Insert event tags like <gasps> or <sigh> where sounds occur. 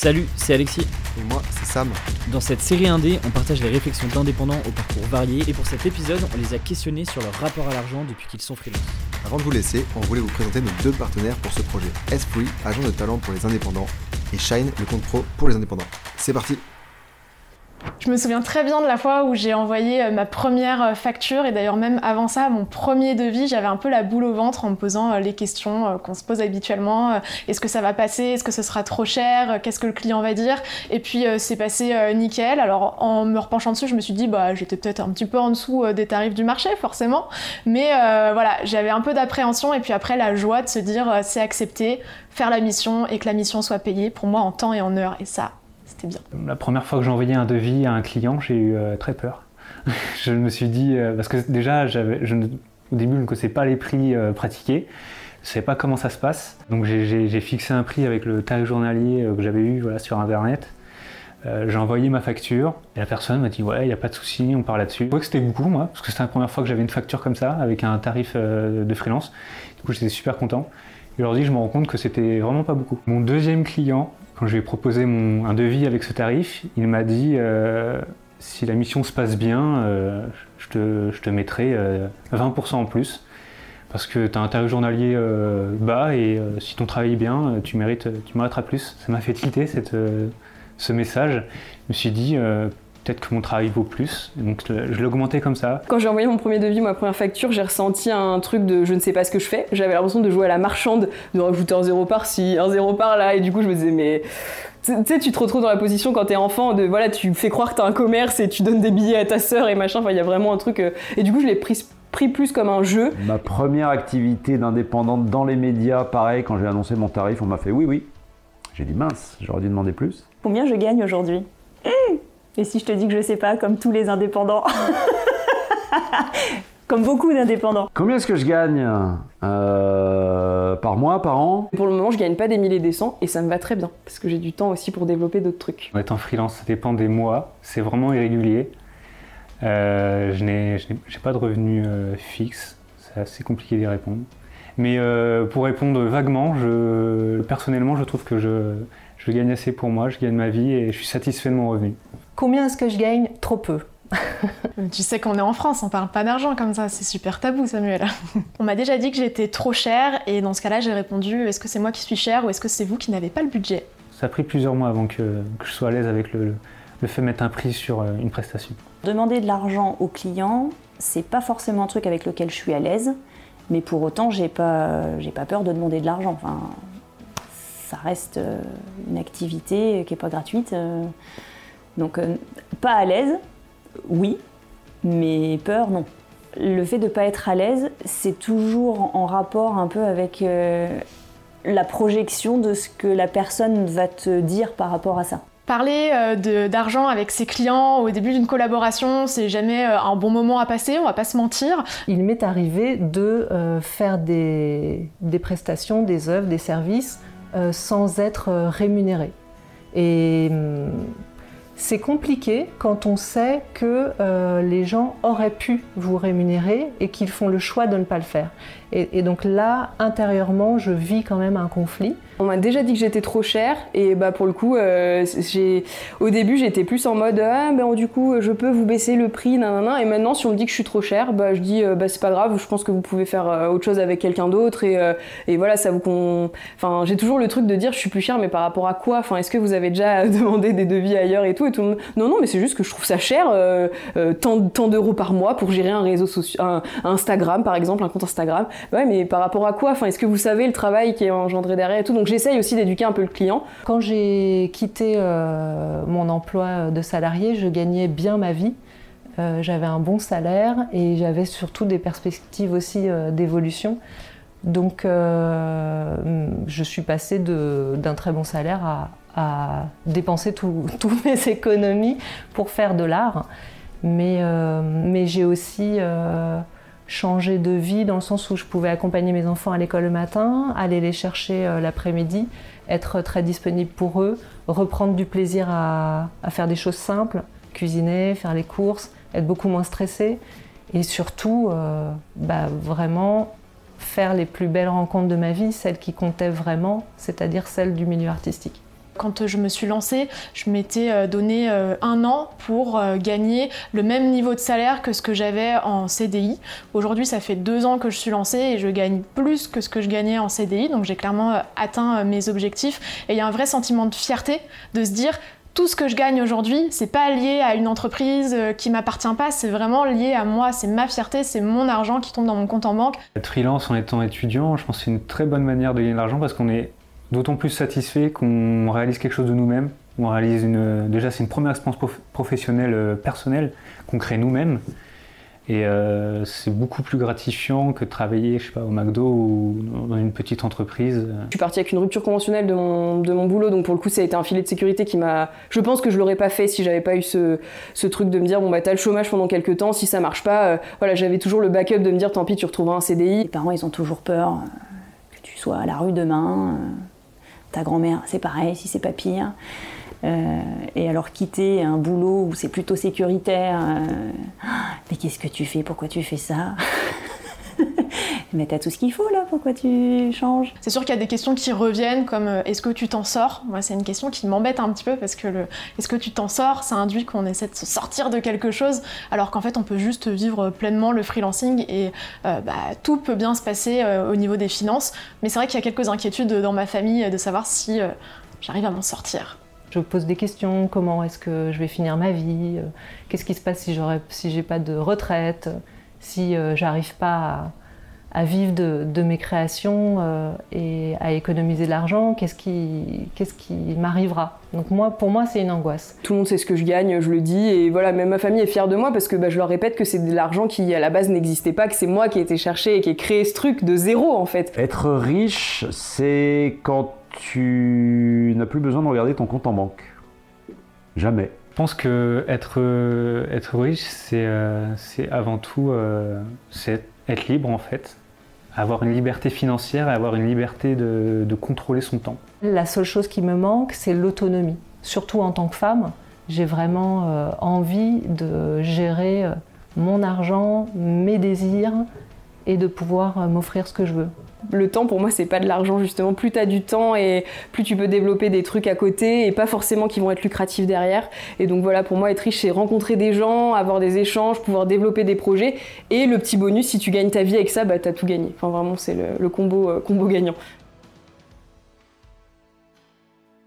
Salut, c'est Alexis. Et moi, c'est Sam. Dans cette série indé, on partage les réflexions d'indépendants au parcours varié et pour cet épisode, on les a questionnés sur leur rapport à l'argent depuis qu'ils sont freelance. Avant de vous laisser, on voulait vous présenter nos deux partenaires pour ce projet. Esprit, agent de talent pour les indépendants, et Shine, le compte pro pour les indépendants. C'est parti Je me souviens très bien de la fois où j'ai envoyé euh, ma première euh, facture et d'ailleurs même avant ça, mon premier devis, j'avais un peu la boule au ventre en me posant euh, les questions qu'on se pose habituellement. Est-ce que ça va passer Est-ce que ce sera trop cher Qu'est-ce que le client va dire Et puis c'est passé nickel. Alors en me repenchant dessus, je me suis dit bah j'étais peut-être un petit peu en dessous des tarifs du marché forcément, mais voilà j'avais un peu d'appréhension et puis après la joie de se dire c'est accepté, faire la mission et que la mission soit payée pour moi en temps et en heure et ça bien. La première fois que j'ai envoyé un devis à un client, j'ai eu euh, très peur. <laughs> je me suis dit, euh, parce que déjà, au début, je ne connaissais pas les prix euh, pratiqués. Je ne savais pas comment ça se passe. Donc j'ai fixé un prix avec le tarif journalier que j'avais eu sur Internet. j'ai envoyé ma facture et la personne m'a dit ouais, il n'y a pas de souci, on parle là-dessus. Je crois que c'était beaucoup moi, parce que c'était la première fois que j'avais une facture comme ça, avec un tarif de freelance. Du coup j'étais super content. Et aujourd'hui je me rends compte que c'était vraiment pas beaucoup. Mon deuxième client, quand je lui ai proposé un devis avec ce tarif, il m'a dit euh, si la mission se passe bien, euh, je, te, je, te, mettrai 20% euh, en plus. Parce que tu as un tarif journalier bas et si ton travail est bien, tu, mérites, tu mériteras plus. Ça m'a fait tilter cette, ce message. Je me suis dit peut-être que mon travail vaut plus. Donc je l'ai augmenté comme ça. Quand j'ai envoyé mon premier devis, ma première facture, j'ai ressenti un truc de je ne sais pas ce que je fais. J'avais l'impression de jouer à la marchande, de rajouter un zéro par-ci, un zéro par-là. Et du coup, je me disais, mais tu sais, tu te retrouves dans la position quand t'es enfant de voilà, tu fais croire que t'as un commerce et tu donnes des billets à ta sœur et machin. Enfin, il y a vraiment un truc. Euh, et du coup, je l'ai pris pris plus comme un jeu. Ma première activité d'indépendante dans les médias, pareil, quand j'ai annoncé mon tarif, on m'a fait oui, oui. J'ai dit mince, j'aurais dû demander plus. Combien je gagne aujourd'hui? Et si je te dis que je sais pas, comme tous les indépendants <laughs> Comme beaucoup d'indépendants. Combien est-ce que je gagne euh, Par mois, par an? Pour le moment, je gagne pas des milliers des cents et ça me va très bien parce que j'ai du temps aussi pour développer d'autres trucs. En étant freelance, ça dépend des mois, c'est vraiment irrégulier. Euh, je n'ai pas de revenus euh, fixes, c'est assez compliqué d'y répondre. Mais euh, pour répondre vaguement, je, personnellement, je trouve que je, je gagne assez pour moi, je gagne ma vie et je suis satisfait de mon revenu. Combien est-ce que je gagne Trop peu. <laughs> tu sais qu'on est en France, on parle pas d'argent comme ça, c'est super tabou Samuel. <laughs> on m'a déjà dit que j'étais trop chère et dans ce cas-là j'ai répondu est-ce que c'est moi qui suis chère ou est-ce que c'est vous qui n'avez pas le budget? Ça a pris plusieurs mois avant que, je sois à l'aise avec le, le, fait de mettre un prix sur euh, une prestation. Demander de l'argent aux clients, c'est pas forcément un truc avec lequel je suis à l'aise, mais pour autant j'ai pas, j'ai pas peur de demander de l'argent. Enfin, ça reste euh, une activité qui n'est pas gratuite. Euh. Donc, euh, pas à l'aise, oui, mais peur, non. Le fait de ne pas être à l'aise, c'est toujours en rapport un peu avec la projection de ce que la personne va te dire par rapport à ça. Parler d'argent avec ses clients au début d'une collaboration, c'est jamais un bon moment à passer, on va pas se mentir. Il m'est arrivé de faire des, des, prestations, des œuvres, des services euh, sans être euh, rémunéré. Et hum, c'est compliqué quand on sait que euh, les gens auraient pu vous rémunérer et qu'ils font le choix de ne pas le faire. Et, donc là, intérieurement, je vis quand même un conflit. On m'a déjà dit que j'étais trop chère et bah pour le coup, euh, au début j'étais plus en mode ah ben du coup je peux vous baisser le prix nanana et maintenant si on me dit que je suis trop chère, bah je dis euh, bah c'est pas grave, je pense que vous pouvez faire autre chose avec quelqu'un d'autre et, et, voilà ça vous con... enfin j'ai toujours le truc de dire je suis plus chère mais par rapport à quoi? Enfin est-ce que vous avez déjà <laughs> demandé des devis ailleurs et tout? Non non mais c'est juste que je trouve ça cher tant, tant d'euros par mois pour gérer un réseau social, un, Instagram par exemple, un compte Instagram. Ouais, mais par rapport à quoi? Enfin, est-ce que vous savez le travail qui est engendré derrière et tout? Donc j'essaye aussi d'éduquer un peu le client. Quand j'ai quitté euh, mon emploi de salarié, je gagnais bien ma vie. Euh, j'avais un bon salaire et j'avais surtout des perspectives aussi euh, d'évolution. Donc je suis passée d'un très bon salaire à, à dépenser toutes <laughs> mes économies pour faire de l'art. Mais, mais j'ai aussi changer de vie dans le sens où je pouvais accompagner mes enfants à l'école le matin, aller les chercher euh, l'après-midi, être très disponible pour eux, reprendre du plaisir à, faire des choses simples, cuisiner, faire les courses, être beaucoup moins stressée et surtout euh, bah, vraiment faire les plus belles rencontres de ma vie, celles qui comptaient vraiment, c'est-à-dire celles du milieu artistique. Quand je me suis lancée, je m'étais donné un an pour gagner le même niveau de salaire que ce que j'avais en CDI. Aujourd'hui, ça fait deux ans que je suis lancée et je gagne plus que ce que je gagnais en CDI, donc j'ai clairement atteint mes objectifs. Et il y a un vrai sentiment de fierté de se dire tout ce que je gagne aujourd'hui, c'est pas lié à une entreprise euh, qui m'appartient pas, c'est vraiment lié à moi, c'est ma fierté, c'est mon argent qui tombe dans mon compte en banque. Freelance en étant étudiant, je pense que c'est une très bonne manière de gagner de l'argent parce qu'on est d'autant plus satisfait qu'on réalise quelque chose de nous-mêmes. On réalise une, déjà c'est une première expérience professionnelle euh, personnelle qu'on crée nous-mêmes. Et euh, c'est beaucoup plus gratifiant que de travailler, je sais pas, au McDo ou dans une petite entreprise. Je suis partie avec une rupture conventionnelle de mon, de mon boulot, donc pour le coup, ça a été un filet de sécurité qui m'a. Je pense que je l'aurais pas fait si j'avais pas eu ce, ce, truc de me dire bon bah t'as le chômage pendant quelques temps, si ça marche pas, euh, voilà, j'avais toujours le backup de me dire tant pis, tu retrouveras un CDI. Les parents, ils ont toujours peur que tu sois à la rue demain. Ta grand-mère, c'est pareil, si c'est pas pire. Euh, et alors quitter un boulot où c'est plutôt sécuritaire, euh, <gasps> mais qu'est-ce que tu fais? Pourquoi tu fais ça? <laughs> Mais t'as tout ce qu'il faut là, pourquoi tu changes? C'est sûr qu'il y a des questions qui reviennent comme euh, est-ce que tu t'en sors? Moi, c'est une question qui m'embête un petit peu parce que le est-ce que tu t'en sors? Ça induit qu'on essaie de se sortir de quelque chose alors qu'en fait on peut juste vivre pleinement le freelancing et bah, tout peut bien se passer au niveau des finances. Mais c'est vrai qu'il y a quelques inquiétudes dans ma famille de savoir si j'arrive à m'en sortir. Je pose des questions, comment est-ce que je vais finir ma vie, euh, qu'est-ce qui se passe si j'aurais, si j'ai pas de retraite, si euh, j'arrive pas à, vivre de, mes créations euh, et à économiser de l'argent, qu'est-ce qui, qu'est-ce qui m'arrivera? Donc moi, pour moi, c'est une angoisse. Tout le monde sait ce que je gagne, je le dis, et voilà, même ma famille est fière de moi parce que bah, je leur répète que c'est de l'argent qui à la base n'existait pas, que c'est moi qui ai été chercher et qui ai créé ce truc de zéro en fait. Être riche, c'est quand tu n'as plus besoin de regarder ton compte en banque. Jamais. Je pense que être, être riche, c'est euh, avant tout euh, être libre en fait. Avoir une liberté financière avoir une liberté de, contrôler son temps. La seule chose qui me manque, c'est l'autonomie. Surtout en tant que femme, j'ai vraiment euh, envie de gérer mon argent, mes désirs et de pouvoir m'offrir ce que je veux. Le temps pour moi c'est pas de l'argent justement. Plus tu as du temps et plus tu peux développer des trucs à côté et pas forcément qui vont être lucratifs derrière. Et donc voilà pour moi être riche c'est rencontrer des gens avoir des échanges pouvoir développer des projets. Et le petit bonus si tu gagnes ta vie avec ça bah t'as tout gagné. Enfin vraiment c'est le, combo euh, combo gagnant